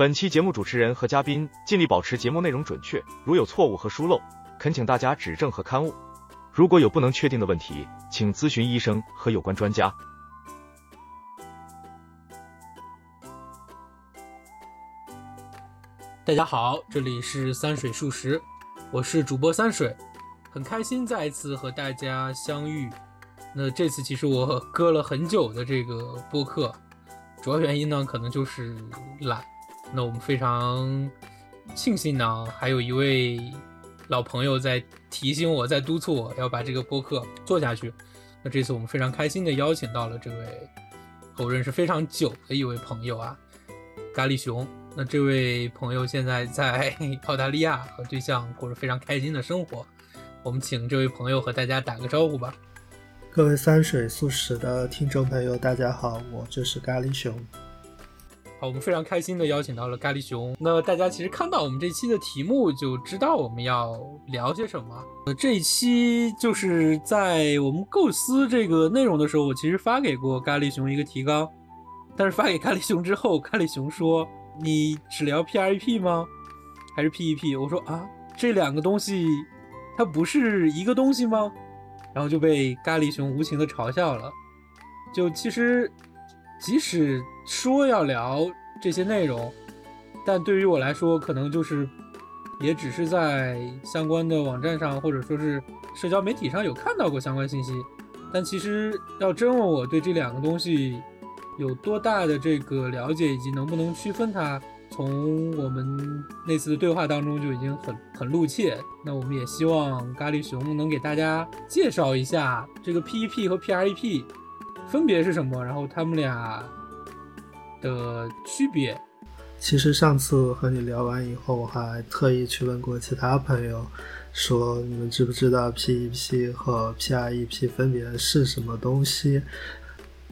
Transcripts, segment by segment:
本期节目主持人和嘉宾尽力保持节目内容准确，如有错误和疏漏，恳请大家指正和刊物。如果有不能确定的问题，请咨询医生和有关专家。大家好，这里是三水数十，我是主播三水，很开心再一次和大家相遇。那这次其实我搁了很久的这个播客，主要原因呢，可能就是懒。那我们非常庆幸呢，还有一位老朋友在提醒我，在督促我要把这个播客做下去。那这次我们非常开心的邀请到了这位和我认识非常久的一位朋友啊，咖喱熊。那这位朋友现在在 澳大利亚和对象过着非常开心的生活。我们请这位朋友和大家打个招呼吧。各位三水素食的听众朋友，大家好，我就是咖喱熊。好，我们非常开心的邀请到了咖喱熊。那大家其实看到我们这期的题目就知道我们要聊些什么。呃，这一期就是在我们构思这个内容的时候，我其实发给过咖喱熊一个提纲，但是发给咖喱熊之后，咖喱熊说：“你只聊 PREP 吗？还是 PEP？” 我说：“啊，这两个东西它不是一个东西吗？”然后就被咖喱熊无情的嘲笑了。就其实。即使说要聊这些内容，但对于我来说，可能就是，也只是在相关的网站上或者说是社交媒体上有看到过相关信息。但其实要真问我对这两个东西有多大的这个了解，以及能不能区分它，从我们那次的对话当中就已经很很露怯。那我们也希望咖喱熊能给大家介绍一下这个 PEP 和 PREP。分别是什么？然后他们俩的区别。其实上次和你聊完以后，我还特意去问过其他朋友，说你们知不知道 PEP 和 PREP 分别是什么东西？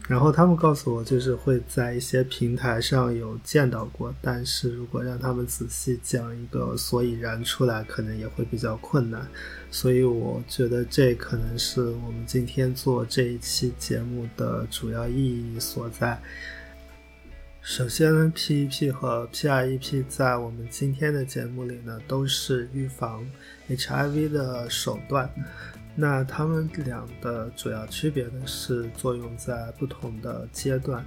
然后他们告诉我，就是会在一些平台上有见到过，但是如果让他们仔细讲一个所以然出来，可能也会比较困难。所以我觉得这可能是我们今天做这一期节目的主要意义所在。首先，PEP 和 PREP 在我们今天的节目里呢，都是预防 HIV 的手段。那它们俩的主要区别呢，是作用在不同的阶段。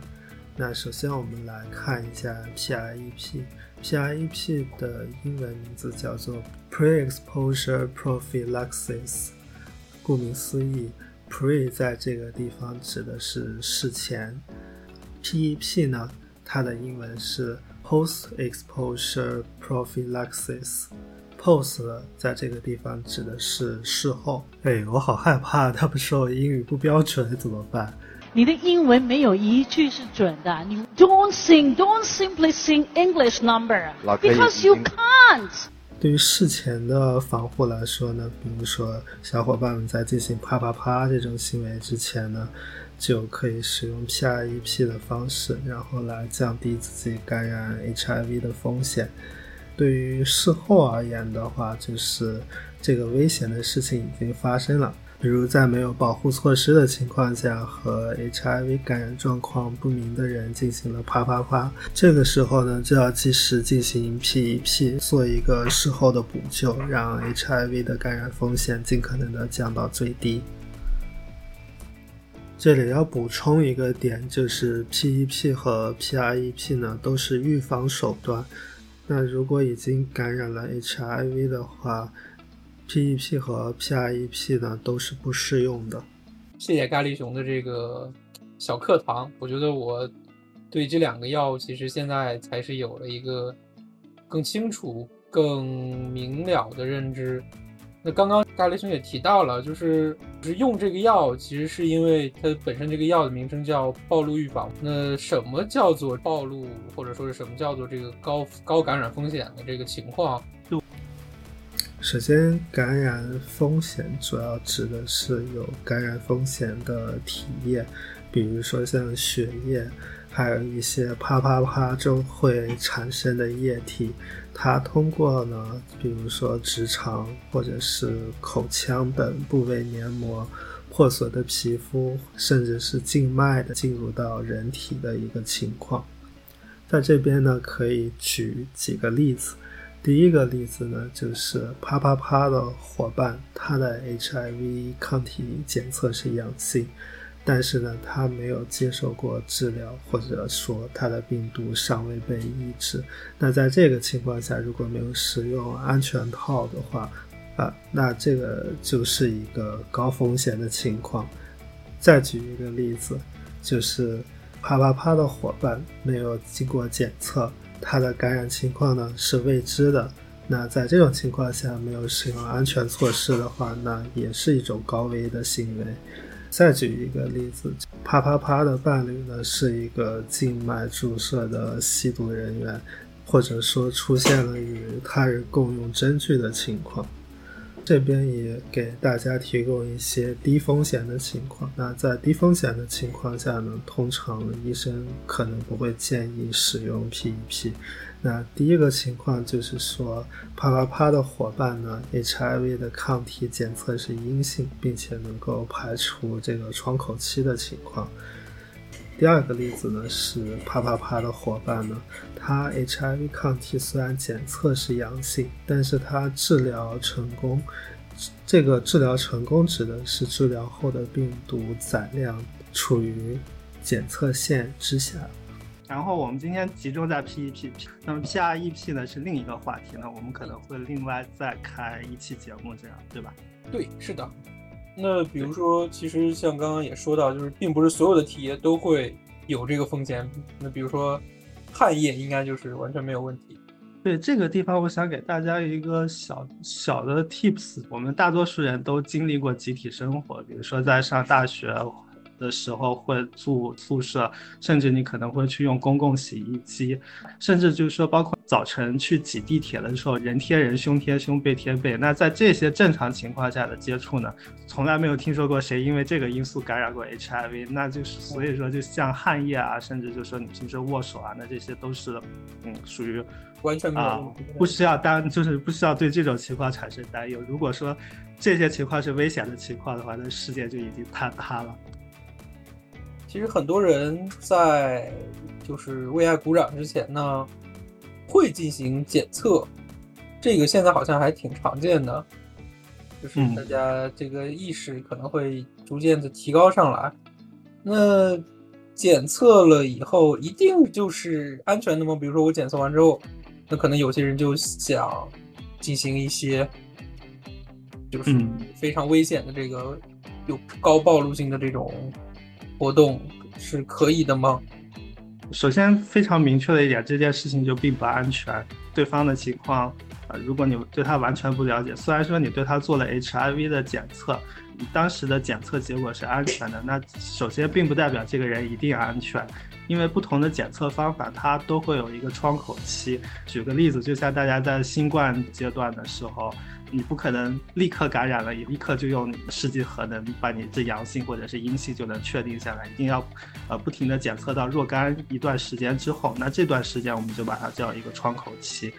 那首先我们来看一下 P.I.E.P. P.I.E.P. 的英文名字叫做 Pre-exposure Prophylaxis。顾名思义，Pre 在这个地方指的是事前，PEP 呢，它的英文是 Post-exposure Prophylaxis。Post 在这个地方指的是事后。哎，我好害怕，他们说我英语不标准怎么办？你的英文没有一句是准的。你 Don't sing, don't simply sing English number because you can't。对于事前的防护来说呢，比如说小伙伴们在进行啪啪啪这种行为之前呢，就可以使用 PREP 的方式，然后来降低自己感染 HIV 的风险。对于事后而言的话，就是这个危险的事情已经发生了，比如在没有保护措施的情况下，和 HIV 感染状况不明的人进行了啪啪啪，这个时候呢，就要及时进行 PEP，做一个事后的补救，让 HIV 的感染风险尽可能的降到最低。这里要补充一个点，就是 PEP 和 PREP 呢，都是预防手段。那如果已经感染了 HIV 的话，PEP 和 PREP 呢都是不适用的。谢谢咖喱熊的这个小课堂，我觉得我对这两个药其实现在才是有了一个更清楚、更明了的认知。那刚刚咖喱熊也提到了，就是就是用这个药，其实是因为它本身这个药的名称叫暴露预防。那什么叫做暴露，或者说是什么叫做这个高高感染风险的这个情况？首先，感染风险主要指的是有感染风险的体液，比如说像血液。还有一些啪啪啪中会产生的液体，它通过呢，比如说直肠或者是口腔等部位黏膜破损的皮肤，甚至是静脉的进入到人体的一个情况。在这边呢，可以举几个例子。第一个例子呢，就是啪啪啪的伙伴，他的 HIV 抗体检测是阳性，但是呢，他没有接受过治疗，或者说他的病毒尚未被抑制。那在这个情况下，如果没有使用安全套的话，啊，那这个就是一个高风险的情况。再举一个例子，就是啪啪啪的伙伴没有经过检测。他的感染情况呢是未知的，那在这种情况下没有使用安全措施的话，那也是一种高危的行为。再举一个例子，啪啪啪的伴侣呢是一个静脉注射的吸毒人员，或者说出现了与他人共用针具的情况。这边也给大家提供一些低风险的情况。那在低风险的情况下呢，通常医生可能不会建议使用 PEP。那第一个情况就是说，啪啪啪的伙伴呢，HIV 的抗体检测是阴性，并且能够排除这个窗口期的情况。第二个例子呢是啪啪啪的伙伴呢，他 HIV 抗体虽然检测是阳性，但是他治疗成功。这个治疗成功指的是治疗后的病毒载量处于检测线之下。然后我们今天集中在 PEP，那么 PREP 呢是另一个话题呢，我们可能会另外再开一期节目，这样对吧？对，是的。那比如说，其实像刚刚也说到，就是并不是所有的体液都会有这个风险。那比如说，汗液应该就是完全没有问题。对这个地方，我想给大家一个小小的 tips。我们大多数人都经历过集体生活，比如说在上大学。的时候会住宿舍，甚至你可能会去用公共洗衣机，甚至就是说，包括早晨去挤地铁的时候，人贴人，胸贴胸，背贴背。那在这些正常情况下的接触呢，从来没有听说过谁因为这个因素感染过 HIV。那就是所以说，就像汗液啊，甚至就说你平时握手啊，那这些都是，嗯，属于完全没有，不需要担，就是不需要对这种情况产生担忧。如果说这些情况是危险的情况的话，那世界就已经坍塌了。其实很多人在就是为爱鼓掌之前呢，会进行检测，这个现在好像还挺常见的，就是大家这个意识可能会逐渐的提高上来。那检测了以后，一定就是安全的吗？比如说我检测完之后，那可能有些人就想进行一些就是非常危险的这个有高暴露性的这种。活动是可以的吗？首先，非常明确的一点，这件事情就并不安全。对方的情况，呃，如果你对他完全不了解，虽然说你对他做了 HIV 的检测，当时的检测结果是安全的，那首先并不代表这个人一定安全，因为不同的检测方法它都会有一个窗口期。举个例子，就像大家在新冠阶段的时候。你不可能立刻感染了，也立刻就用试剂盒能把你这阳性或者是阴性就能确定下来，一定要呃不停的检测到若干一段时间之后，那这段时间我们就把它叫一个窗口期。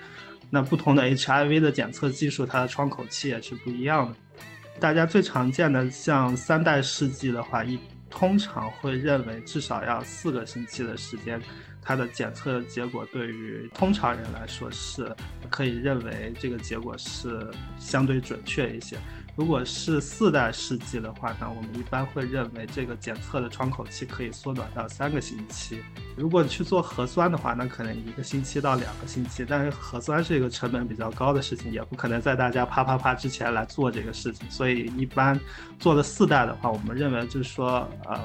那不同的 HIV 的检测技术，它的窗口期也是不一样的。大家最常见的像三代试剂的话，一通常会认为至少要四个星期的时间。它的检测结果对于通常人来说是可以认为这个结果是相对准确一些。如果是四代试剂的话呢，我们一般会认为这个检测的窗口期可以缩短到三个星期。如果去做核酸的话，那可能一个星期到两个星期。但是核酸是一个成本比较高的事情，也不可能在大家啪啪啪之前来做这个事情。所以一般做了四代的话，我们认为就是说，嗯。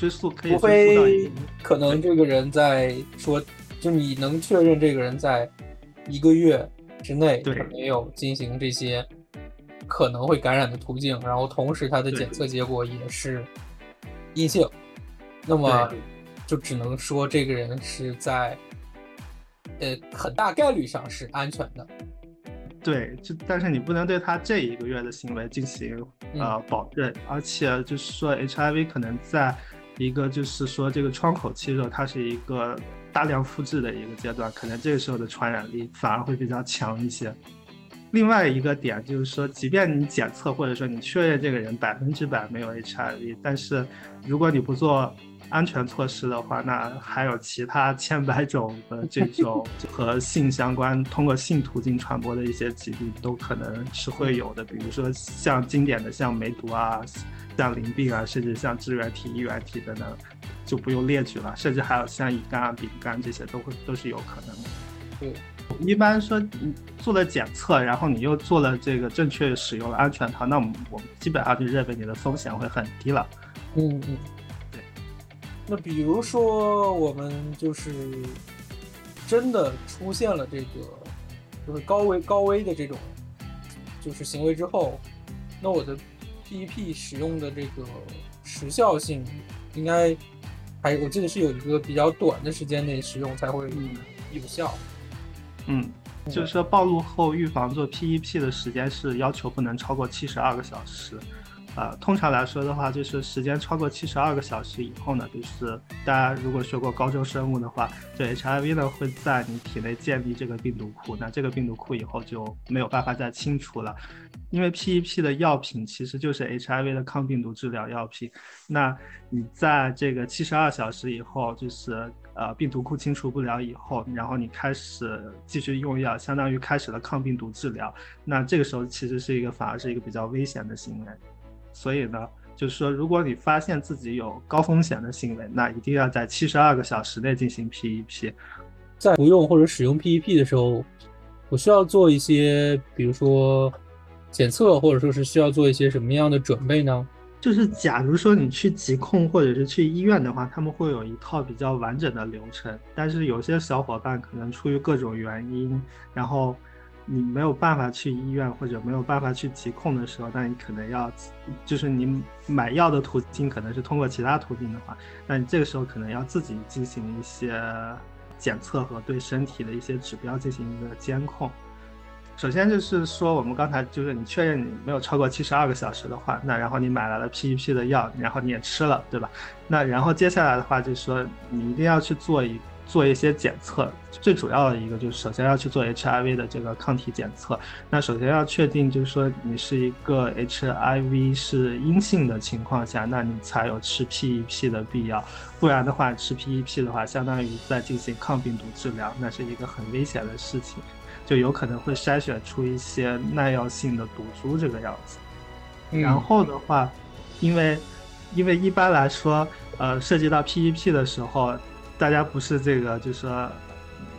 追溯可以，除非可能这个人在说，就你能确认这个人在一个月之内没有进行这些可能会感染的途径，然后同时他的检测结果也是阴性，那么就只能说这个人是在呃很大概率上是安全的。对，就但是你不能对他这一个月的行为进行呃保证，而且就是说 HIV 可能在。一个就是说，这个窗口期的时候，它是一个大量复制的一个阶段，可能这个时候的传染力反而会比较强一些。另外一个点就是说，即便你检测或者说你确认这个人百分之百没有 HIV，但是如果你不做安全措施的话，那还有其他千百种的这种 和性相关、通过性途径传播的一些疾病都可能是会有的。比如说像经典的像梅毒啊、像淋病啊，甚至像支原体、衣原体等等，就不用列举了。甚至还有像乙肝啊、丙肝这些都会都是有可能的。对。一般说，你做了检测，然后你又做了这个正确使用了安全套，那我们我们基本上就认为你的风险会很低了。嗯嗯，对。那比如说我们就是真的出现了这个就是高危高危的这种就是行为之后，那我的 PEP 使用的这个时效性应该还我记得是有一个比较短的时间内使用才会有效。嗯，就是说暴露后预防做 PEP 的时间是要求不能超过七十二个小时。呃，通常来说的话，就是时间超过七十二个小时以后呢，就是大家如果学过高中生物的话，这 HIV 呢会在你体内建立这个病毒库，那这个病毒库以后就没有办法再清除了。因为 PEP 的药品其实就是 HIV 的抗病毒治疗药品，那你在这个七十二小时以后，就是呃病毒库清除不了以后，然后你开始继续用药，相当于开始了抗病毒治疗，那这个时候其实是一个反而是一个比较危险的行为。所以呢，就是说，如果你发现自己有高风险的行为，那一定要在七十二个小时内进行 PEP。在服用或者使用 PEP 的时候，我需要做一些，比如说检测，或者说是需要做一些什么样的准备呢？就是假如说你去疾控或者是去医院的话，他们会有一套比较完整的流程。但是有些小伙伴可能出于各种原因，然后。你没有办法去医院或者没有办法去疾控的时候，那你可能要，就是你买药的途径可能是通过其他途径的话，那你这个时候可能要自己进行一些检测和对身体的一些指标进行一个监控。首先就是说，我们刚才就是你确认你没有超过七十二个小时的话，那然后你买来了 PEP 的药，然后你也吃了，对吧？那然后接下来的话就是说，你一定要去做一。做一些检测，最主要的一个就是首先要去做 HIV 的这个抗体检测。那首先要确定，就是说你是一个 HIV 是阴性的情况下，那你才有吃 PEP 的必要。不然的话，吃 PEP 的话，相当于在进行抗病毒治疗，那是一个很危险的事情，就有可能会筛选出一些耐药性的毒株这个样子。然后的话，因为因为一般来说，呃，涉及到 PEP 的时候。大家不是这个，就是说，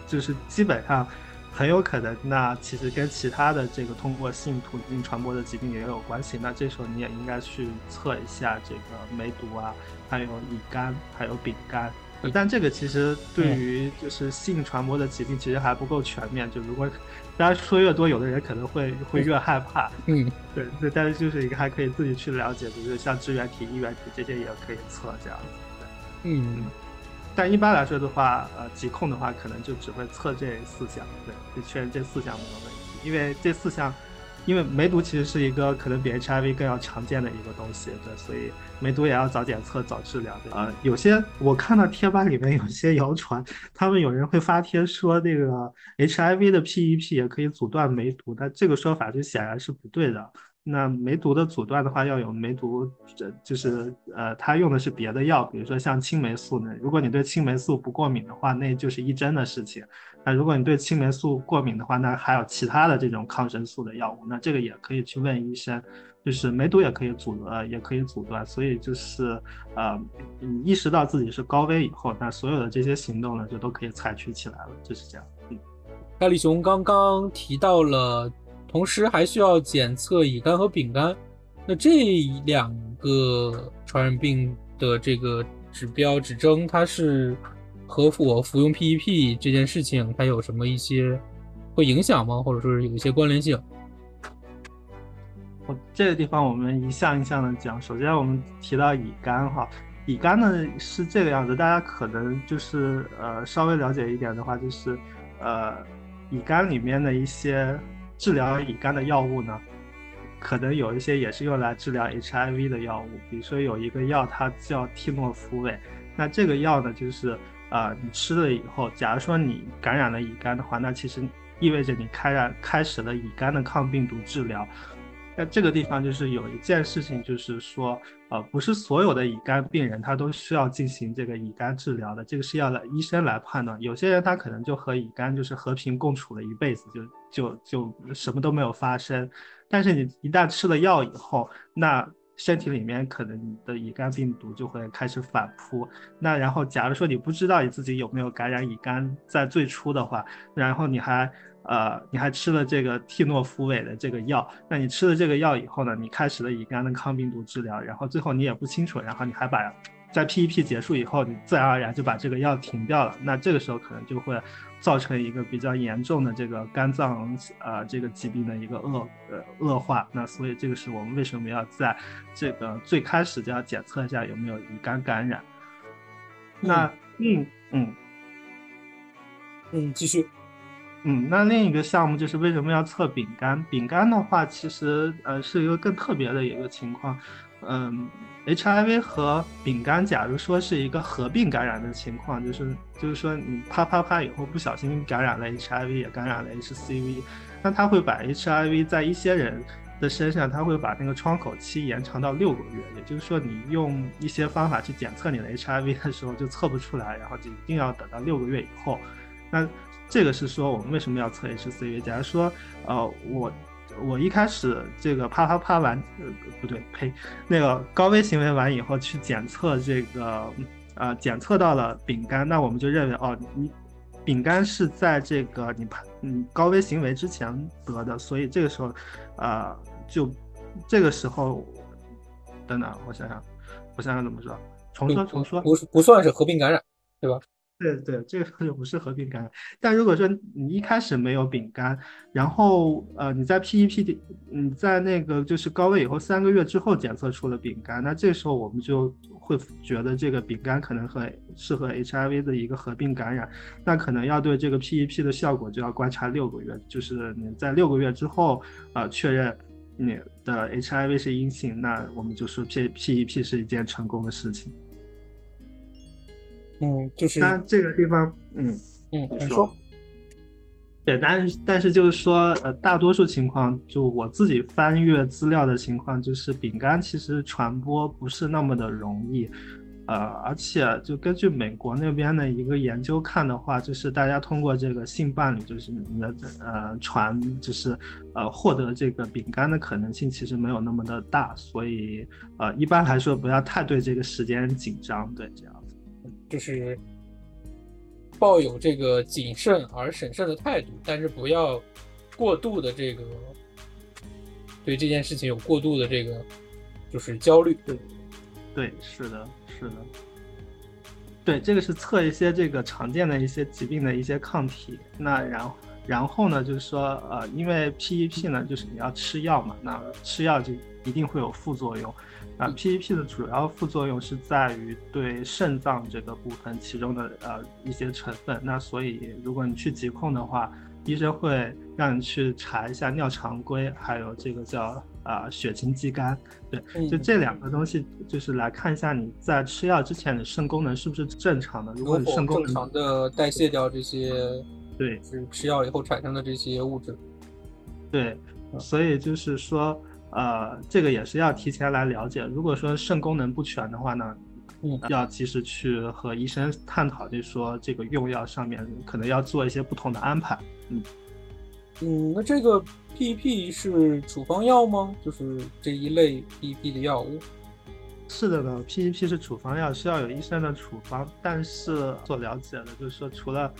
就是基本上很有可能，那其实跟其他的这个通过性途径传播的疾病也有关系。那这时候你也应该去测一下这个梅毒啊，还有乙肝，还有丙肝。但这个其实对于就是性传播的疾病其实还不够全面。就如果大家说越多，有的人可能会会越害怕。嗯，对对，但是就是一个还可以自己去了解，比如像支原体、衣原体这些也可以测这样子。对，嗯。但一般来说的话，呃，疾控的话，可能就只会测这四项，对，就确认这四项没有问题。因为这四项，因为梅毒其实是一个可能比 HIV 更要常见的一个东西，对，所以梅毒也要早检测、早治疗。啊，有些我看到贴吧里面有些谣传，他们有人会发帖说那个 HIV 的 PEP 也可以阻断梅毒，但这个说法就显然是不对的。那梅毒的阻断的话，要有梅毒，这就是呃，它用的是别的药，比如说像青霉素呢。如果你对青霉素不过敏的话，那就是一针的事情。那如果你对青霉素过敏的话，那还有其他的这种抗生素的药物，那这个也可以去问医生。就是梅毒也可以阻呃，也可以阻断。所以就是呃，你意识到自己是高危以后，那所有的这些行动呢，就都可以采取起来了，就是这样。嗯，大力熊刚刚提到了。同时还需要检测乙肝和丙肝，那这两个传染病的这个指标指征，它是和我服用 PEP 这件事情，它有什么一些会影响吗？或者说是有一些关联性？我这个地方我们一项一项的讲。首先我们提到乙肝哈，乙肝呢是这个样子，大家可能就是呃稍微了解一点的话，就是呃乙肝里面的一些。治疗乙肝的药物呢，可能有一些也是用来治疗 HIV 的药物，比如说有一个药它叫替诺福韦，那这个药呢就是啊，你吃了以后，假如说你感染了乙肝的话，那其实意味着你开染开始了乙肝的抗病毒治疗。那这个地方就是有一件事情，就是说，呃，不是所有的乙肝病人他都需要进行这个乙肝治疗的，这个是要来医生来判断。有些人他可能就和乙肝就是和平共处了一辈子，就就就什么都没有发生。但是你一旦吃了药以后，那身体里面可能你的乙肝病毒就会开始反扑。那然后，假如说你不知道你自己有没有感染乙肝，在最初的话，然后你还。呃，你还吃了这个替诺福韦的这个药，那你吃了这个药以后呢，你开始了乙肝的抗病毒治疗，然后最后你也不清楚，然后你还把在 PEP 结束以后，你自然而然就把这个药停掉了，那这个时候可能就会造成一个比较严重的这个肝脏呃这个疾病的一个恶呃恶化，那所以这个是我们为什么要在这个最开始就要检测一下有没有乙肝感染。那嗯嗯嗯，继续。嗯，那另一个项目就是为什么要测丙肝？丙肝的话，其实呃是一个更特别的一个情况。嗯，HIV 和丙肝，假如说是一个合并感染的情况，就是就是说你啪啪啪以后不小心感染了 HIV，也感染了 HCV，那他会把 HIV 在一些人的身上，他会把那个窗口期延长到六个月。也就是说，你用一些方法去检测你的 HIV 的时候就测不出来，然后就一定要等到六个月以后。那这个是说我们为什么要测 HCV？假如说，呃，我我一开始这个啪啪啪完，呃，不对，呸，那个高危行为完以后去检测这个，呃，检测到了丙肝，那我们就认为，哦，你丙肝是在这个你啪，嗯，高危行为之前得的，所以这个时候，啊，就这个时候，等等，我想想，我想想怎么说，重说重说，不不算是合并感染，对吧？对对，这个就不是合并感染。但如果说你一开始没有丙肝，然后呃你在 PEP 你在那个就是高危以后三个月之后检测出了丙肝，那这时候我们就会觉得这个丙肝可能和适合 HIV 的一个合并感染，那可能要对这个 PEP 的效果就要观察六个月，就是你在六个月之后啊确认你的 HIV 是阴性，那我们就说 P PEP 是一件成功的事情。嗯，就是，但这个地方，嗯嗯，你说，对，但是但是就是说，呃，大多数情况，就我自己翻阅资料的情况，就是饼干其实传播不是那么的容易，呃，而且就根据美国那边的一个研究看的话，就是大家通过这个性伴侣，就是你的呃传，就是呃获得这个饼干的可能性其实没有那么的大，所以呃一般来说不要太对这个时间紧张，对这样。就是抱有这个谨慎而审慎的态度，但是不要过度的这个对这件事情有过度的这个就是焦虑。对，对，是的，是的。对，这个是测一些这个常见的一些疾病的一些抗体。那然，然后呢，就是说，呃，因为 PEP 呢，就是你要吃药嘛，那吃药就一定会有副作用。啊，PEP 的主要副作用是在于对肾脏这个部分其中的呃一些成分。那所以如果你去疾控的话，医生会让你去查一下尿常规，还有这个叫啊血清肌酐。对，就这两个东西，就是来看一下你在吃药之前的肾功能是不是正常的。如果肾功能正常的代谢掉这些，对，是吃药以后产生的这些物质。对，所以就是说。呃，这个也是要提前来了解。如果说肾功能不全的话呢，嗯，要及时去和医生探讨，就说这个用药上面可能要做一些不同的安排。嗯，嗯，那这个 PEP 是处方药吗？就是这一类 PEP 的药物？是的呢，PEP 是处方药，需要有医生的处方。但是所了解的，就是说除了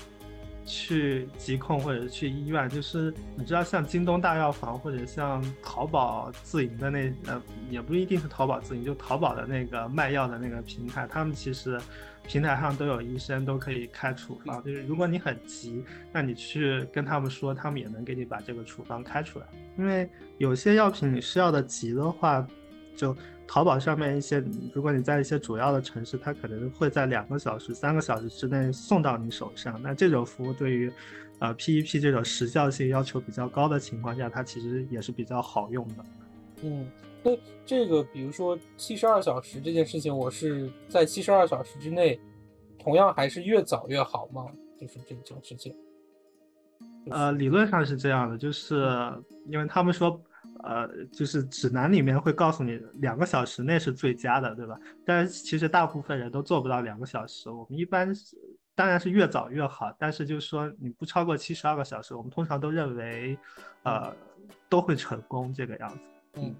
去疾控或者去医院，就是你知道，像京东大药房或者像淘宝自营的那呃，也不一定是淘宝自营，就淘宝的那个卖药的那个平台，他们其实平台上都有医生，都可以开处方。就是如果你很急，那你去跟他们说，他们也能给你把这个处方开出来。因为有些药品你需要的急的话，就。淘宝上面一些，如果你在一些主要的城市，它可能会在两个小时、三个小时之内送到你手上。那这种服务对于，呃，PEP 这种时效性要求比较高的情况下，它其实也是比较好用的。嗯，那这个比如说七十二小时这件事情，我是在七十二小时之内，同样还是越早越好吗？就是这种事情。呃，理论上是这样的，就是因为他们说，呃，就是指南里面会告诉你两个小时内是最佳的，对吧？但是其实大部分人都做不到两个小时。我们一般当然是越早越好，但是就是说你不超过七十二个小时，我们通常都认为，呃，都会成功这个样子。嗯，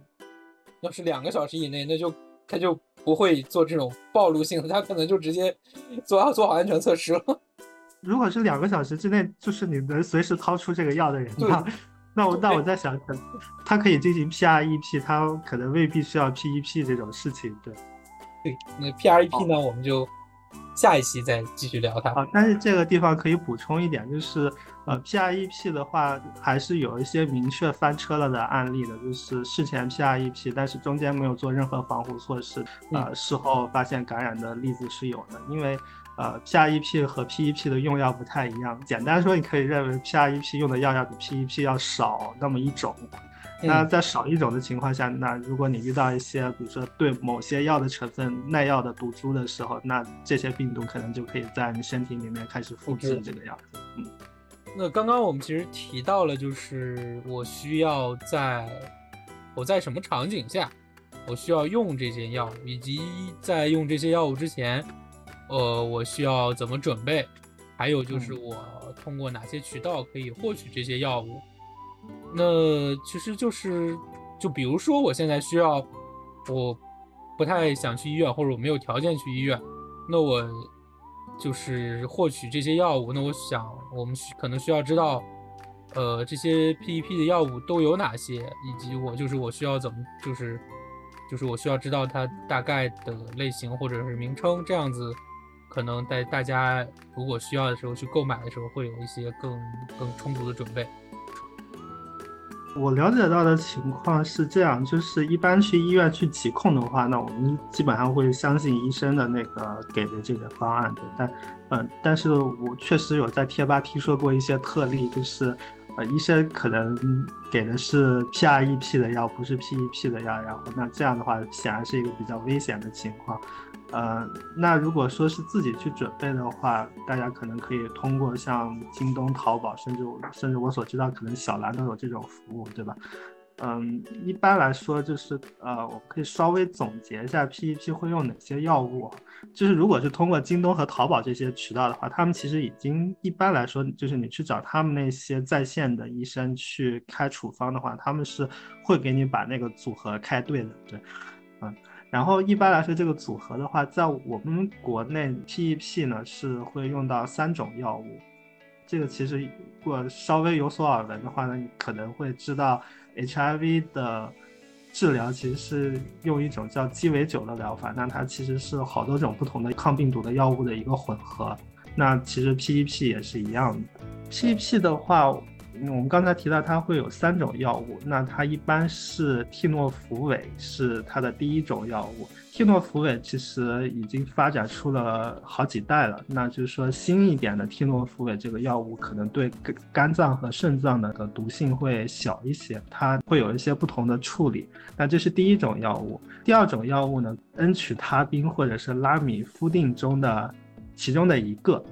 要是两个小时以内，那就他就不会做这种暴露性的，他可能就直接做要做好安全测试了。如果是两个小时之内，就是你能随时掏出这个药的人，那那我那我在想，他可以进行 P R E P，他可能未必需要 P E P 这种事情，对。对，那 P R E P 呢，我们就下一期再继续聊它。啊，但是这个地方可以补充一点，就是呃 P R E P 的话，还是有一些明确翻车了的案例的，就是事前 P R E P，但是中间没有做任何防护措施，呃，事后发现感染的例子是有的，因为。呃，PrEP 和 PEP 的用药不太一样。简单说，你可以认为 PrEP 用的药要比 PEP 要少那么一种。那在少一种的情况下，那如果你遇到一些，比如说对某些药的成分耐药的毒株的时候，那这些病毒可能就可以在你身体里面开始复制这个样子。嗯。那刚刚我们其实提到了，就是我需要在我在什么场景下，我需要用这些药，以及在用这些药物之前。呃，我需要怎么准备？还有就是我通过哪些渠道可以获取这些药物？那其实就是，就比如说我现在需要，我不太想去医院，或者我没有条件去医院，那我就是获取这些药物。那我想，我们需可能需要知道，呃，这些 PEP 的药物都有哪些，以及我就是我需要怎么，就是就是我需要知道它大概的类型或者是名称，这样子。可能在大家如果需要的时候去购买的时候，会有一些更更充足的准备。我了解到的情况是这样，就是一般去医院去疾控的话，那我们基本上会相信医生的那个给的这个方案的。但，嗯，但是我确实有在贴吧听说过一些特例，就是呃，医生可能给的是 PrEP 的药，不是 PEP 的药，然后那这样的话显然是一个比较危险的情况。呃，那如果说是自己去准备的话，大家可能可以通过像京东、淘宝，甚至甚至我所知道，可能小蓝都有这种服务，对吧？嗯，一般来说就是呃，我可以稍微总结一下 PEP 会用哪些药物。就是如果是通过京东和淘宝这些渠道的话，他们其实已经一般来说，就是你去找他们那些在线的医生去开处方的话，他们是会给你把那个组合开对的，对，嗯。然后一般来说，这个组合的话，在我们国内 PEP 呢是会用到三种药物。这个其实如果稍微有所耳闻的话呢，你可能会知道 HIV 的治疗其实是用一种叫鸡尾酒的疗法，那它其实是好多种不同的抗病毒的药物的一个混合。那其实 PEP 也是一样的，PEP 的话。我们刚才提到它会有三种药物，那它一般是替诺福韦是它的第一种药物。替诺福韦其实已经发展出了好几代了，那就是说新一点的替诺福韦这个药物可能对肝肝脏和肾脏的毒性会小一些，它会有一些不同的处理。那这是第一种药物。第二种药物呢，恩曲他滨或者是拉米夫定中的其中的一个。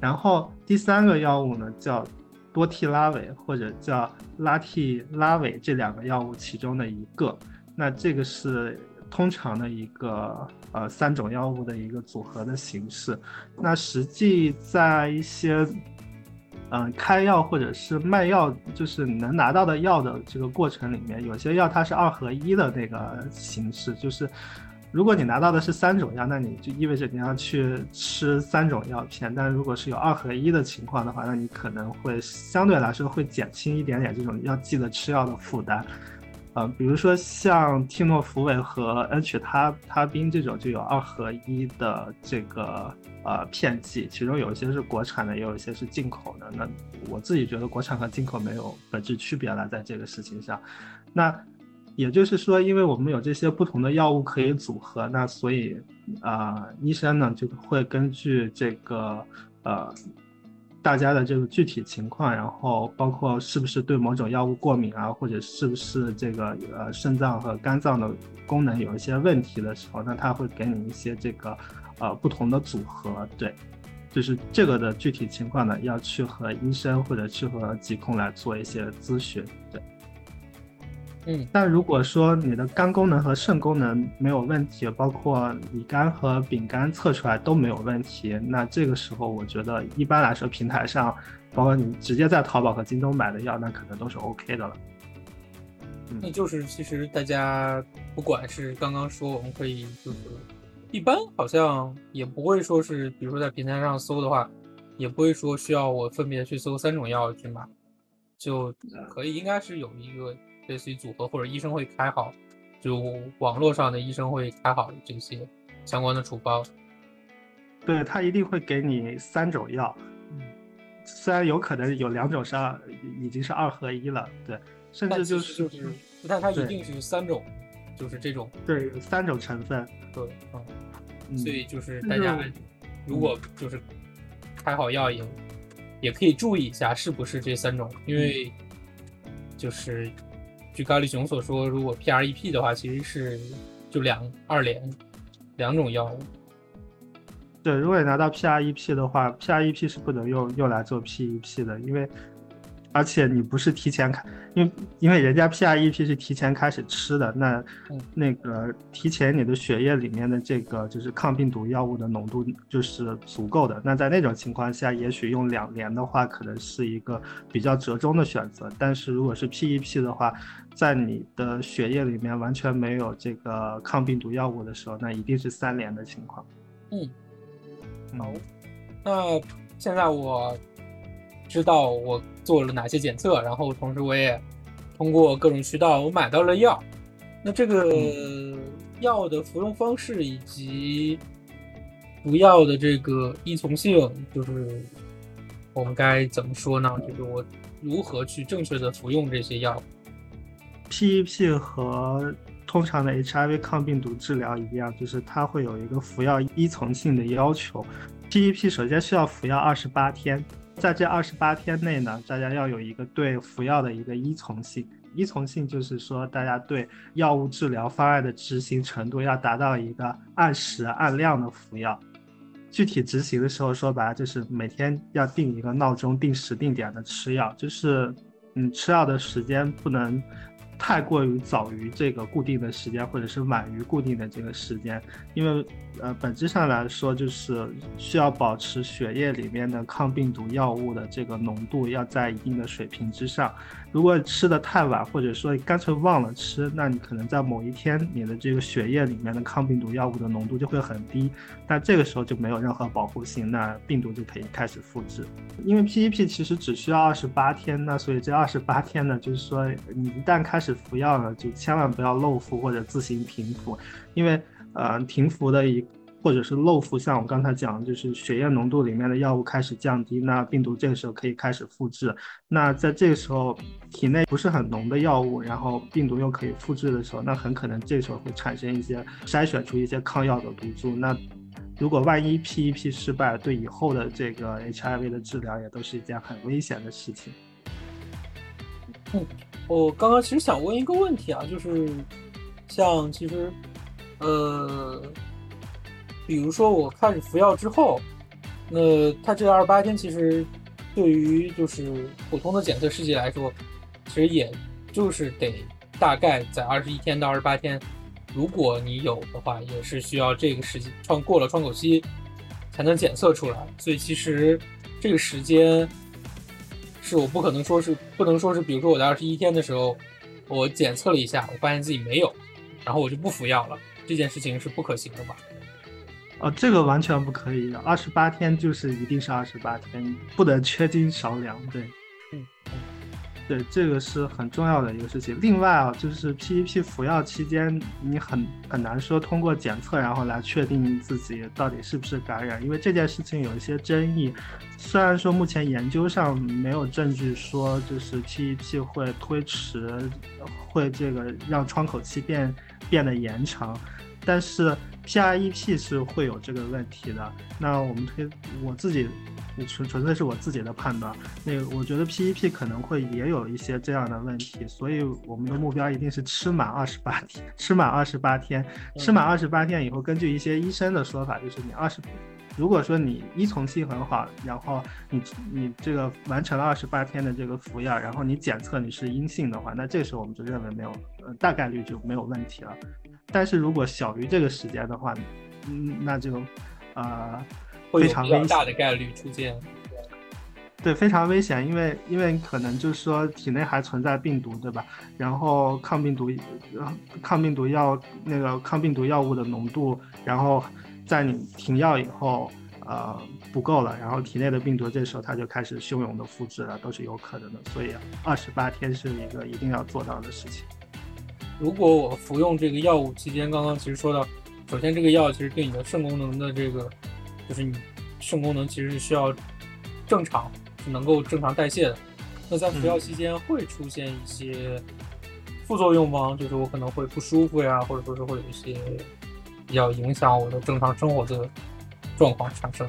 然后第三个药物呢叫。多替拉韦或者叫拉替拉韦这两个药物其中的一个，那这个是通常的一个呃三种药物的一个组合的形式。那实际在一些嗯开药或者是卖药，就是能拿到的药的这个过程里面，有些药它是二合一的那个形式，就是。如果你拿到的是三种药，那你就意味着你要去吃三种药片。但如果是有二合一的情况的话，那你可能会相对来说会减轻一点点这种要记得吃药的负担。呃，比如说像替诺福韦和恩曲他他滨这种就有二合一的这个呃片剂，其中有一些是国产的，也有一些是进口的。那我自己觉得国产和进口没有本质区别了，在这个事情上，那。也就是说，因为我们有这些不同的药物可以组合，那所以，啊，医生呢就会根据这个，呃，大家的这个具体情况，然后包括是不是对某种药物过敏啊，或者是不是这个呃肾脏和肝脏的功能有一些问题的时候，那他会给你一些这个，呃，不同的组合，对。就是这个的具体情况呢，要去和医生或者去和疾控来做一些咨询。对，嗯，但如果说你的肝功能和肾功能没有问题，包括乙肝和丙肝测出来都没有问题，那这个时候我觉得一般来说平台上，包括你直接在淘宝和京东买的药，那可能都是 OK 的了。那就是其实大家不管是刚刚说我们可以就是。一般好像也不会说是，比如说在平台上搜的话，也不会说需要我分别去搜三种药去买，就可以应该是有一个类似于组合或者医生会开好，就网络上的医生会开好这些相关的处方。对他一定会给你三种药，虽然有可能有两种是二，已经是二合一了，对，甚至就是就是，但它一定是三种，就是这种对三种成分，对，嗯。所以就是大家如果就是开好药也也可以注意一下是不是这三种，因为就是据高丽雄所说，如果 PREP 的话，其实是就两二联两种药物。对，如果你拿到 PREP 的话，PREP 是不能用用来做 PEP 的，因为。而且你不是提前开，因为因为人家 PREP 是提前开始吃的，那那个提前你的血液里面的这个就是抗病毒药物的浓度就是足够的。那在那种情况下，也许用两联的话，可能是一个比较折中的选择。但是如果是 PEP 的话，在你的血液里面完全没有这个抗病毒药物的时候，那一定是三联的情况。嗯，好，那现在我。知道我做了哪些检测，然后同时我也通过各种渠道我买到了药。那这个药的服用方式以及服药的这个依从性，就是我们该怎么说呢？就是我如何去正确的服用这些药？PEP 和通常的 HIV 抗病毒治疗一样，就是它会有一个服药依从性的要求。PEP 首先需要服药二十八天。在这二十八天内呢，大家要有一个对服药的一个依从性。依从性就是说，大家对药物治疗方案的执行程度要达到一个按时按量的服药。具体执行的时候，说白了就是每天要定一个闹钟，定时定点的吃药，就是你吃药的时间不能。太过于早于这个固定的时间，或者是晚于固定的这个时间，因为呃本质上来说就是需要保持血液里面的抗病毒药物的这个浓度要在一定的水平之上。如果吃的太晚，或者说干脆忘了吃，那你可能在某一天你的这个血液里面的抗病毒药物的浓度就会很低，但这个时候就没有任何保护性，那病毒就可以开始复制。因为 PEP 其实只需要二十八天，那所以这二十八天呢，就是说你一旦开始服药了，就千万不要漏服或者自行停服，因为呃停服的一。或者是漏服，像我刚才讲，就是血液浓度里面的药物开始降低，那病毒这个时候可以开始复制。那在这个时候，体内不是很浓的药物，然后病毒又可以复制的时候，那很可能这时候会产生一些筛选出一些抗药的毒株。那如果万一 PEP 失败，对以后的这个 HIV 的治疗也都是一件很危险的事情。嗯，我刚刚其实想问一个问题啊，就是像其实，呃。比如说我开始服药之后，那它这二十八天其实对于就是普通的检测试剂来说，其实也就是得大概在二十一天到二十八天，如果你有的话，也是需要这个时间窗过了窗口期才能检测出来。所以其实这个时间是我不可能说是不能说是，比如说我在二十一天的时候我检测了一下，我发现自己没有，然后我就不服药了，这件事情是不可行的吧？哦，这个完全不可以，二十八天就是一定是二十八天，不能缺斤少两。对，嗯，对，这个是很重要的一个事情。另外啊，就是 PEP 服药期间，你很很难说通过检测然后来确定自己到底是不是感染，因为这件事情有一些争议。虽然说目前研究上没有证据说就是 PEP 会推迟，会这个让窗口期变变得延长，但是。PREP 是会有这个问题的，那我们推我自己，纯纯粹是我自己的判断。那个我觉得 PEP 可能会也有一些这样的问题，所以我们的目标一定是吃满二十八天，吃满二十八天，吃满二十八天以后，根据一些医生的说法，就是你二十如果说你依从性很好，然后你你这个完成了二十八天的这个服药，然后你检测你是阴性的话，那这个时候我们就认为没有，呃，大概率就没有问题了。但是如果小于这个时间的话，嗯，那就，呃，非常大的概率出现。对，非常危险，因为因为可能就是说体内还存在病毒，对吧？然后抗病毒，抗病毒药那个抗病毒药物的浓度，然后在你停药以后，呃，不够了，然后体内的病毒这时候它就开始汹涌的复制了，都是有可能的。所以二十八天是一个一定要做到的事情。如果我服用这个药物期间，刚刚其实说到，首先这个药其实对你的肾功能的这个，就是你肾功能其实是需要正常。是能够正常代谢的，那在服药期间会出现一些副作用吗？就是我可能会不舒服呀，或者说是会有一些比较影响我的正常生活的状况产生。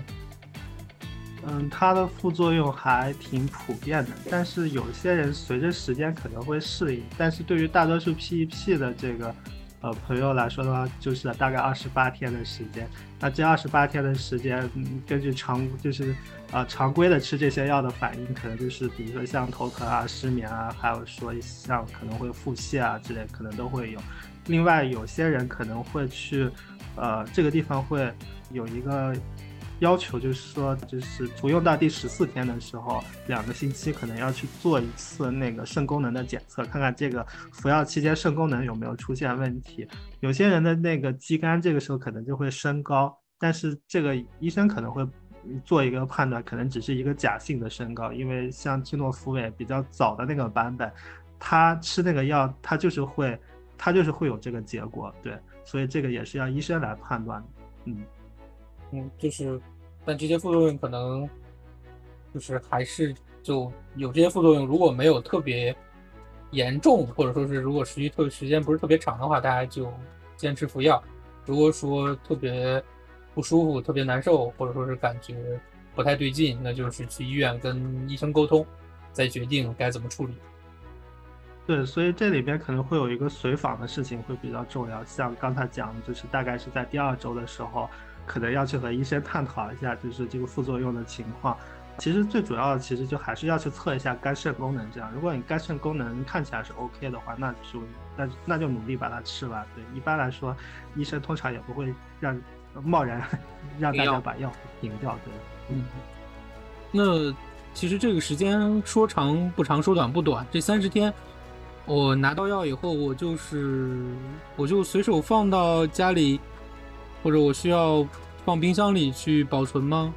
嗯，它的副作用还挺普遍的，但是有些人随着时间可能会适应。但是对于大多数 PEP 的这个呃朋友来说的话，就是大概二十八天的时间。那这二十八天的时间，嗯，根据常就是。啊，常规的吃这些药的反应，可能就是比如说像头疼啊、失眠啊，还有说像可能会腹泻啊之类，可能都会有。另外，有些人可能会去，呃，这个地方会有一个要求，就是说，就是服用到第十四天的时候，两个星期可能要去做一次那个肾功能的检测，看看这个服药期间肾功能有没有出现问题。有些人的那个肌酐这个时候可能就会升高，但是这个医生可能会。做一个判断，可能只是一个假性的升高，因为像基诺福韦比较早的那个版本，他吃那个药，他就是会，他就是会有这个结果，对，所以这个也是要医生来判断，嗯，嗯，就是，但这些副作用可能，就是还是就有这些副作用，如果没有特别严重，或者说是如果持续特时间不是特别长的话，大家就坚持服药。如果说特别。不舒服，特别难受，或者说是感觉不太对劲，那就是去医院跟医生沟通，再决定该怎么处理。对，所以这里边可能会有一个随访的事情会比较重要，像刚才讲，就是大概是在第二周的时候，可能要去和医生探讨一下，就是这个副作用的情况。其实最主要的，其实就还是要去测一下肝肾功能，这样，如果你肝肾功能看起来是 OK 的话，那就那那就努力把它吃完。对，一般来说，医生通常也不会让。贸然 让大家把药停掉，对，嗯，那其实这个时间说长不长，说短不短。这三十天，我拿到药以后，我就是我就随手放到家里，或者我需要放冰箱里去保存吗？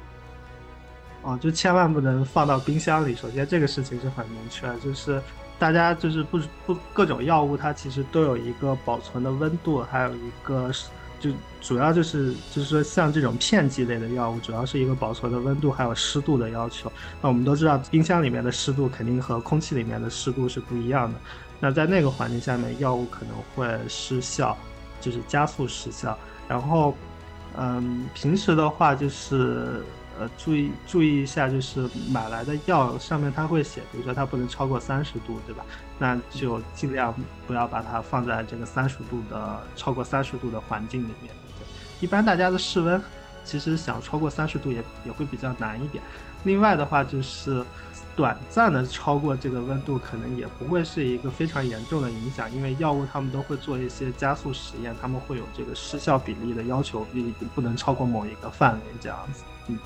哦，就千万不能放到冰箱里。首先，这个事情是很明确，就是大家就是不不各种药物，它其实都有一个保存的温度，还有一个就主要就是就是说，像这种片剂类的药物，主要是一个保存的温度还有湿度的要求。那我们都知道，冰箱里面的湿度肯定和空气里面的湿度是不一样的。那在那个环境下面，药物可能会失效，就是加速失效。然后，嗯，平时的话就是。呃，注意注意一下，就是买来的药上面它会写，比如说它不能超过三十度，对吧？那就尽量不要把它放在这个三十度的超过三十度的环境里面。对，一般大家的室温其实想超过三十度也也会比较难一点。另外的话，就是短暂的超过这个温度，可能也不会是一个非常严重的影响，因为药物他们都会做一些加速实验，他们会有这个失效比例的要求，不不能超过某一个范围这样子。嗯。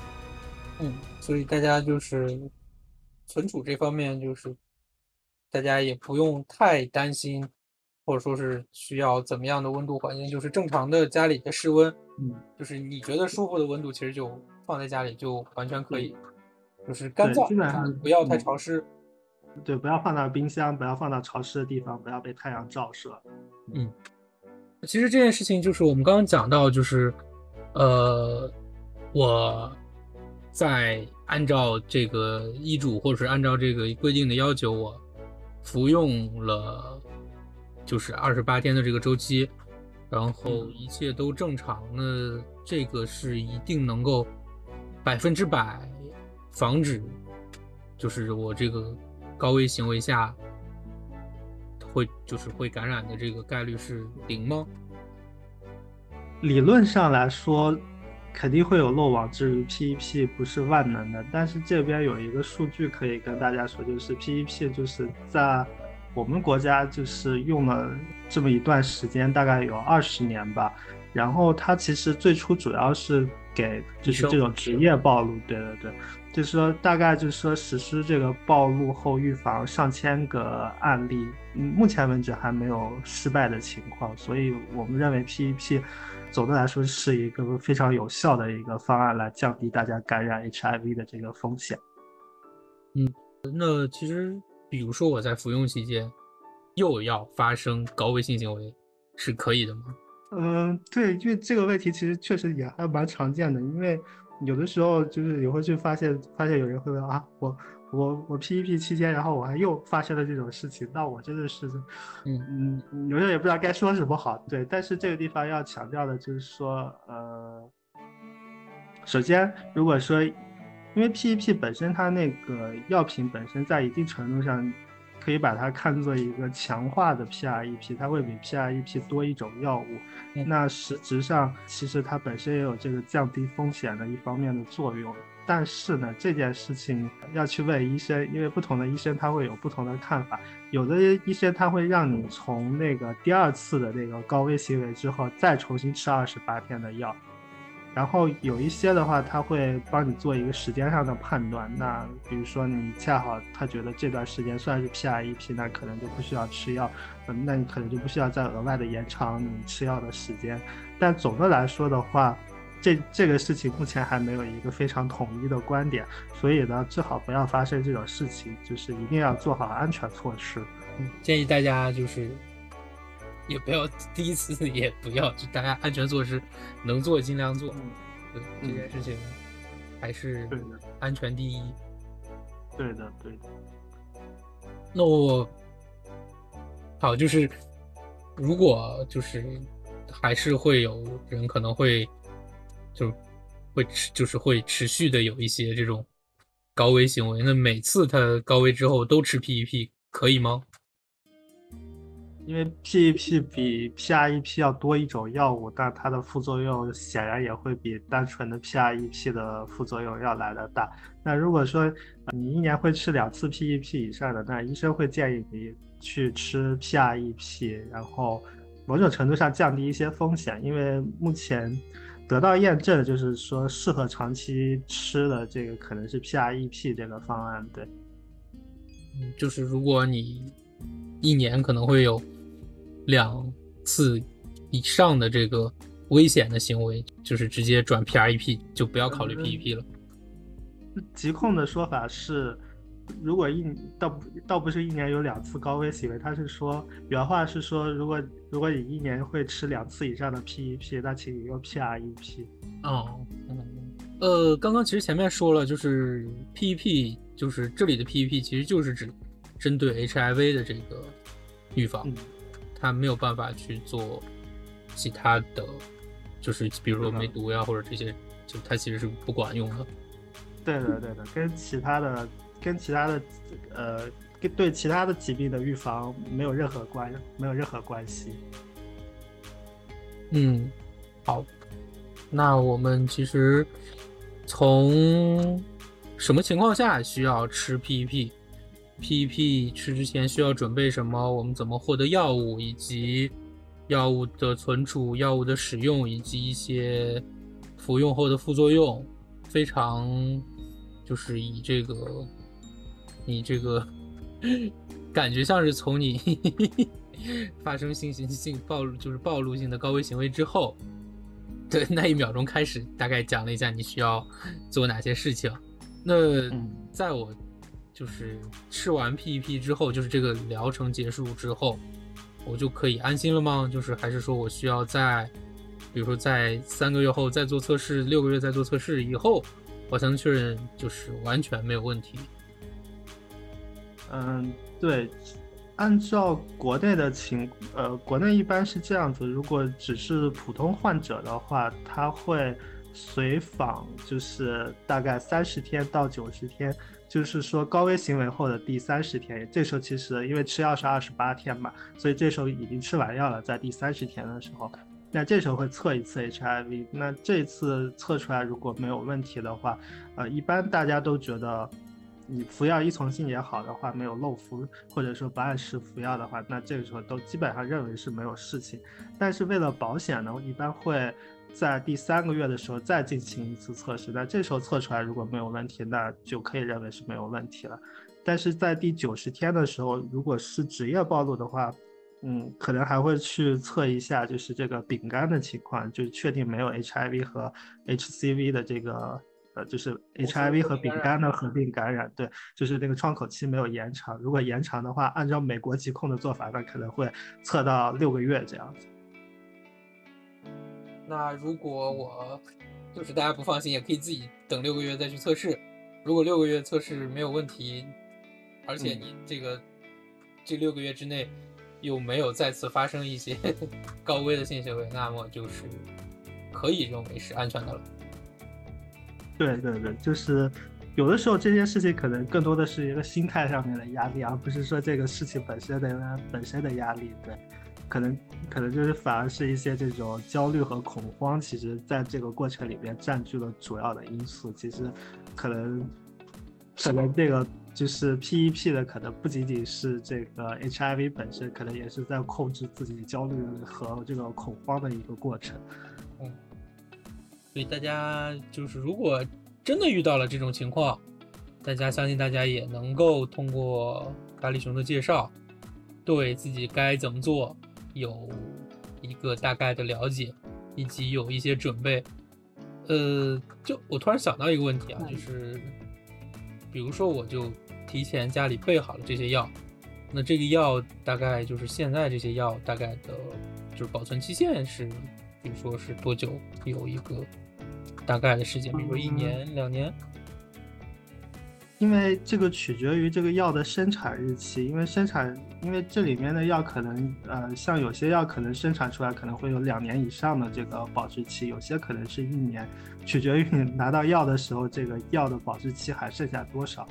嗯，所以大家就是存储这方面，就是大家也不用太担心，或者说是需要怎么样的温度环境，就是正常的家里的室温，嗯，就是你觉得舒服的温度，其实就放在家里就完全可以，就是干燥，基本上不要太潮湿，对，不要放到冰箱，不要放到潮湿的地方，不要被太阳照射。嗯，其实这件事情就是我们刚刚讲到，就是呃，我。在按照这个医嘱，或者是按照这个规定的要求，我服用了就是二十八天的这个周期，然后一切都正常，那这个是一定能够百分之百防止，就是我这个高危行为下会就是会感染的这个概率是零吗？理论上来说。肯定会有漏网之鱼，PEP 不是万能的。但是这边有一个数据可以跟大家说，就是 PEP 就是在我们国家就是用了这么一段时间，大概有二十年吧。然后它其实最初主要是给就是这种职业暴露，对对对，就是说大概就是说实施这个暴露后预防上千个案例，嗯，目前为止还没有失败的情况，所以我们认为 PEP 总的来说是一个非常有效的一个方案，来降低大家感染 HIV 的这个风险。嗯，那其实比如说我在服用期间又要发生高危性行为，是可以的吗？嗯，对，因为这个问题其实确实也还蛮常见的，因为有的时候就是也会去发现，发现有人会问啊，我我我 PEP 期间，然后我还又发生了这种事情，那我真的是，嗯嗯，有时候也不知道该说什么好。对，但是这个地方要强调的就是说，呃，首先如果说，因为 PEP 本身它那个药品本身在一定程度上。可以把它看作一个强化的 PREP，它会比 PREP 多一种药物。那实质上，其实它本身也有这个降低风险的一方面的作用。但是呢，这件事情要去问医生，因为不同的医生他会有不同的看法。有的医生他会让你从那个第二次的那个高危行为之后再重新吃二十八天的药。然后有一些的话，他会帮你做一个时间上的判断。那比如说你恰好他觉得这段时间算是 PREP，那可能就不需要吃药。嗯，那你可能就不需要再额外的延长你吃药的时间。但总的来说的话，这这个事情目前还没有一个非常统一的观点。所以呢，最好不要发生这种事情，就是一定要做好安全措施。嗯，建议大家就是。也不要第一次，也不要，就大家安全措施能做尽量做。对这件事情，还是安全第一。对的，对的。那我好，就是如果就是还是会有人可能会就会持就是会持续的有一些这种高危行为，那每次他高危之后都吃 PEP 可以吗？因为 PEP 比 PREP 要多一种药物，但它的副作用显然也会比单纯的 PREP 的副作用要来的大。那如果说你一年会吃两次 PEP 以上的，那医生会建议你去吃 PREP，然后某种程度上降低一些风险。因为目前得到验证，就是说适合长期吃的这个可能是 PREP 这个方案。对，嗯，就是如果你一年可能会有。两次以上的这个危险的行为，就是直接转 PREP，就不要考虑 PEP 了。疾控的说法是，如果一倒不倒不是一年有两次高危行为，他是说原话是说，如果如果你一年会吃两次以上的 PEP，那请你用 PREP。哦，呃，刚刚其实前面说了，就是 PEP，就是这里的 PEP 其实就是指针对 HIV 的这个预防。他没有办法去做其他的，就是比如说梅毒呀，或者这些，就它其实是不管用的。对的，对的，跟其他的、跟其他的，呃，跟对其他的疾病的预防没有任何关，没有任何关系。嗯，好，那我们其实从什么情况下需要吃 PEP？PEP 吃之前需要准备什么？我们怎么获得药物，以及药物的存储、药物的使用，以及一些服用后的副作用，非常就是以这个，你这个 感觉像是从你 发生性行性暴露，就是暴露性的高危行为之后对那一秒钟开始，大概讲了一下你需要做哪些事情。那在我。就是吃完 PEP 之后，就是这个疗程结束之后，我就可以安心了吗？就是还是说我需要在，比如说在三个月后再做测试，六个月再做测试以后，我才能确认就是完全没有问题。嗯，对，按照国内的情，呃，国内一般是这样子，如果只是普通患者的话，他会随访，就是大概三十天到九十天。就是说高危行为后的第三十天，这时候其实因为吃药是二十八天嘛，所以这时候已经吃完药了，在第三十天的时候，那这时候会测一次 HIV。那这次测出来如果没有问题的话，呃，一般大家都觉得你服药依从性也好的话，没有漏服或者说不按时服药的话，那这个时候都基本上认为是没有事情。但是为了保险呢，一般会在第三个月的时候再进行一次测试。那这时候测出来如果没有问题，那就可以认为是没有问题了。但是在第九十天的时候，如果是职业暴露的话，嗯，可能还会去测一下，就是这个丙肝的情况，就确定没有 HIV 和 HCV 的这个，呃，就是 HIV 和丙肝的合并感染，对，就是那个窗口期没有延长。如果延长的话，按照美国疾控的做法，那可能会测到六个月这样子。那如果我就是大家不放心，也可以自己等六个月再去测试。如果六个月测试没有问题，而且你这个这六个月之内。又没有再次发生一些 高危的性行为，那么就是可以认为是安全的了。对对对，就是有的时候这件事情可能更多的是一个心态上面的压力，而不是说这个事情本身的本身的压力。对，可能可能就是反而是一些这种焦虑和恐慌，其实在这个过程里面占据了主要的因素。其实可能可能这个。就是 PEP 的可能不仅仅是这个 HIV 本身，可能也是在控制自己焦虑和这个恐慌的一个过程。嗯，所以大家就是如果真的遇到了这种情况，大家相信大家也能够通过咖喱熊的介绍，对自己该怎么做有一个大概的了解，以及有一些准备。呃，就我突然想到一个问题啊，就是比如说我就。提前家里备好了这些药，那这个药大概就是现在这些药大概的，就是保存期限是，比如说是多久？有一个大概的时间，比如说一年、两年。因为这个取决于这个药的生产日期，因为生产，因为这里面的药可能，呃，像有些药可能生产出来可能会有两年以上的这个保质期，有些可能是一年，取决于你拿到药的时候，这个药的保质期还剩下多少。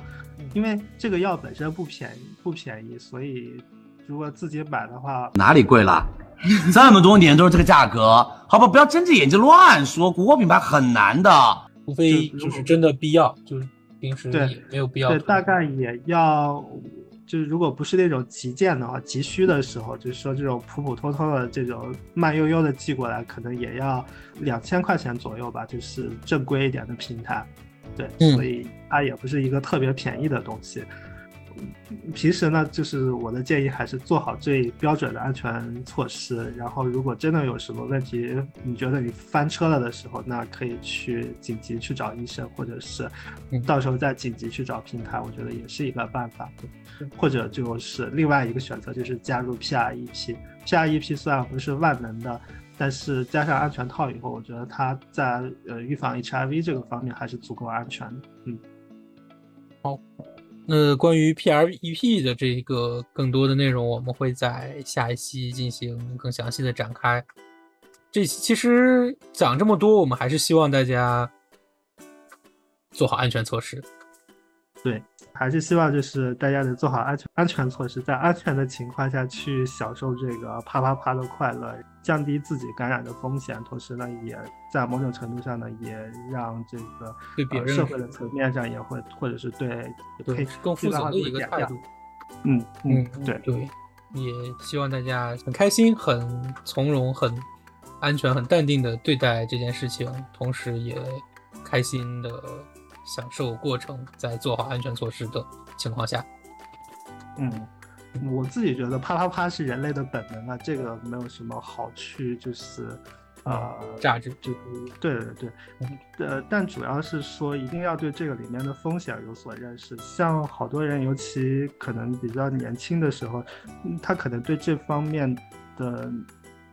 因为这个药本身不便宜，不便宜，所以如果自己买的话，哪里贵了？这么多年都是这个价格，好吧，不要睁着眼睛乱说，国货品牌很难的，除非就是真的必要，就是。平时对没有必要，对大概也要，就是如果不是那种急件的话，急需的时候，就是说这种普普通通的这种慢悠悠的寄过来，可能也要两千块钱左右吧，就是正规一点的平台，对，所以它也不是一个特别便宜的东西。平时呢，就是我的建议还是做好最标准的安全措施。然后，如果真的有什么问题，你觉得你翻车了的时候，那可以去紧急去找医生，或者是到时候再紧急去找平台，我觉得也是一个办法。或者就是另外一个选择，就是加入 PREP。PREP 虽然不是万能的，但是加上安全套以后，我觉得它在呃预防 HIV 这个方面还是足够安全的。嗯，好。那关于 PREP 的这个更多的内容，我们会在下一期进行更详细的展开。这其实讲这么多，我们还是希望大家做好安全措施。对，还是希望就是大家能做好安全安全措施，在安全的情况下去享受这个啪啪啪的快乐，降低自己感染的风险，同时呢，也在某种程度上呢，也让这个对别人社会的层面上也会，或者是对对更负责的一个态度。嗯嗯，对对，也希望大家很开心、很从容、很安全、很淡定的对待这件事情，同时也开心的。享受过程，在做好安全措施的情况下，嗯，我自己觉得啪啪啪是人类的本能啊，这个没有什么好去就是，呃，价值，这个对对对，呃，但主要是说一定要对这个里面的风险有所认识。像好多人，尤其可能比较年轻的时候，他可能对这方面的。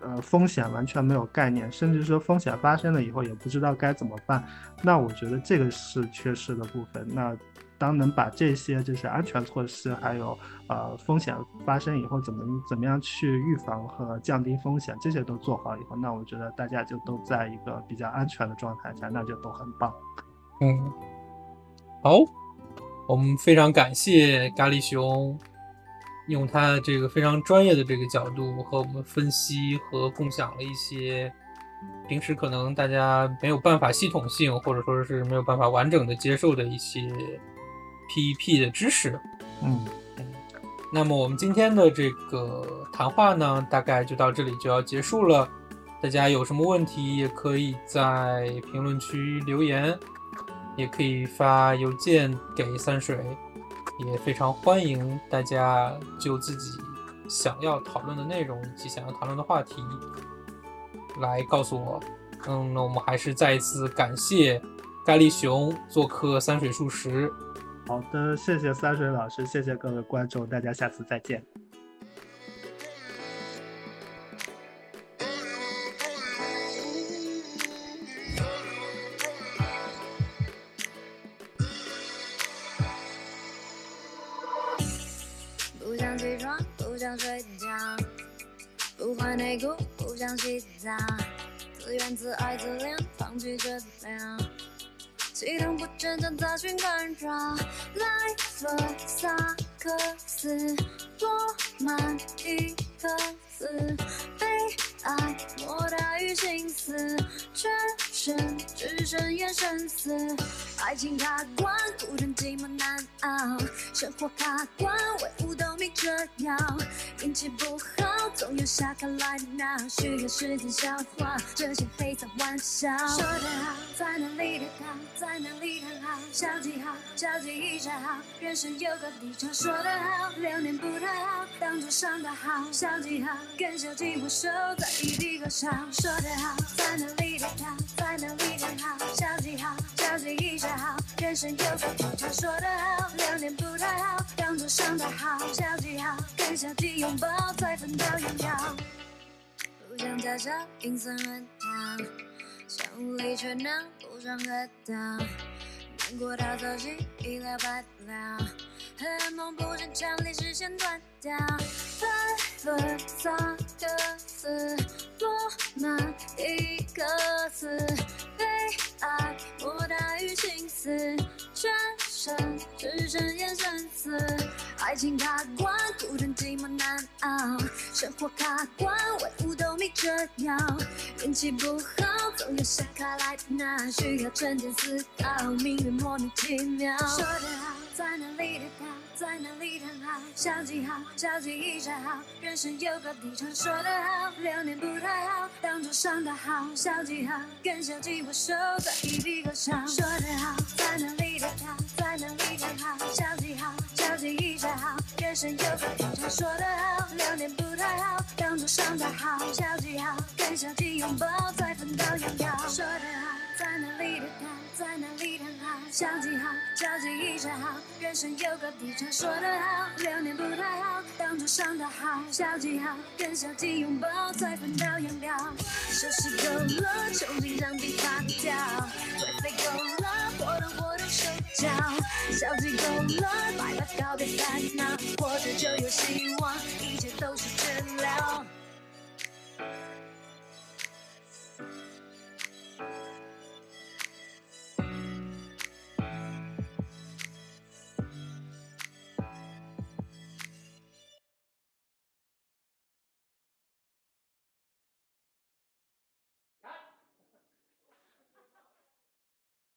呃，风险完全没有概念，甚至说风险发生了以后也不知道该怎么办。那我觉得这个是缺失的部分。那当能把这些就是安全措施，还有呃风险发生以后怎么怎么样去预防和降低风险，这些都做好以后，那我觉得大家就都在一个比较安全的状态下，那就都很棒。嗯，好，我们非常感谢咖喱熊。用他这个非常专业的这个角度和我们分析和共享了一些平时可能大家没有办法系统性或者说是没有办法完整的接受的一些 PEP 的知识。嗯嗯，那么我们今天的这个谈话呢，大概就到这里就要结束了。大家有什么问题也可以在评论区留言，也可以发邮件给三水，也非常欢迎大家就自己想要讨论的内容以及想要讨论的话题来告诉我。嗯，那我们还是再一次感谢咖喱熊做客三水数十。好的，谢谢三水老师，谢谢各位观众，大家下次再见。睡觉，不换内裤，不想洗澡，自怨自艾自怜，放弃治疗，系统不正常，杂讯干扰，来佛萨克斯，多满一颗子，被爱莫大于心思，全身只剩眼神死。爱情卡关，孤单寂寞难熬；生活卡关，为五斗米折腰。运气不好，总有下课来闹，需要时间消化这些黑色玩笑。说得好，在哪里跌倒，在哪里躺好，小记号，交际一下好，人生有个低潮。说得好，流年不太好，当作伤的好，小记号，跟小记不熟，在一地歌唱。说得好，在哪里跌倒，在哪里躺好，小记号，交际一下好。人生有个过程，说得好，流年不太好，当作伤的好，小记号，跟小记拥抱，再分道扬镳。不想假笑，阴森软糖，想无力却能不想喝汤，难过到早起，一了百了，荷尔蒙不正常，历视线断掉，百分三个字，落满一个字。悲哀只剩眼神死。爱情卡关，孤单寂寞难熬。生活卡关，为五斗米折腰。运气不好，总有下卡来拿，需要沉淀思考。命运莫名其妙。说得好，在哪里跌倒，在哪里躺好。小记号，交际一下好。人生有个低潮，说得好，流年不太好，当作伤的好。小记号，跟小记握手。一笔勾销，说得好，在哪在那里的好，超级好，超级一家好，眼神有表情，说得好，两点不太好，当作上家好，超级好，跟小鸡拥抱，再分道扬镳。说得好，在那里的。在哪里躺好，小记号，交际一下好，人生有个低潮，说得好，流年不太好，当作伤的好，小记号，跟小记拥抱，再分道扬镳，收拾够了，重新让笔发掉。颓废够了，活动活动手脚，消极够了，拜拜告别烦恼，活着就有希望，一切都是治疗。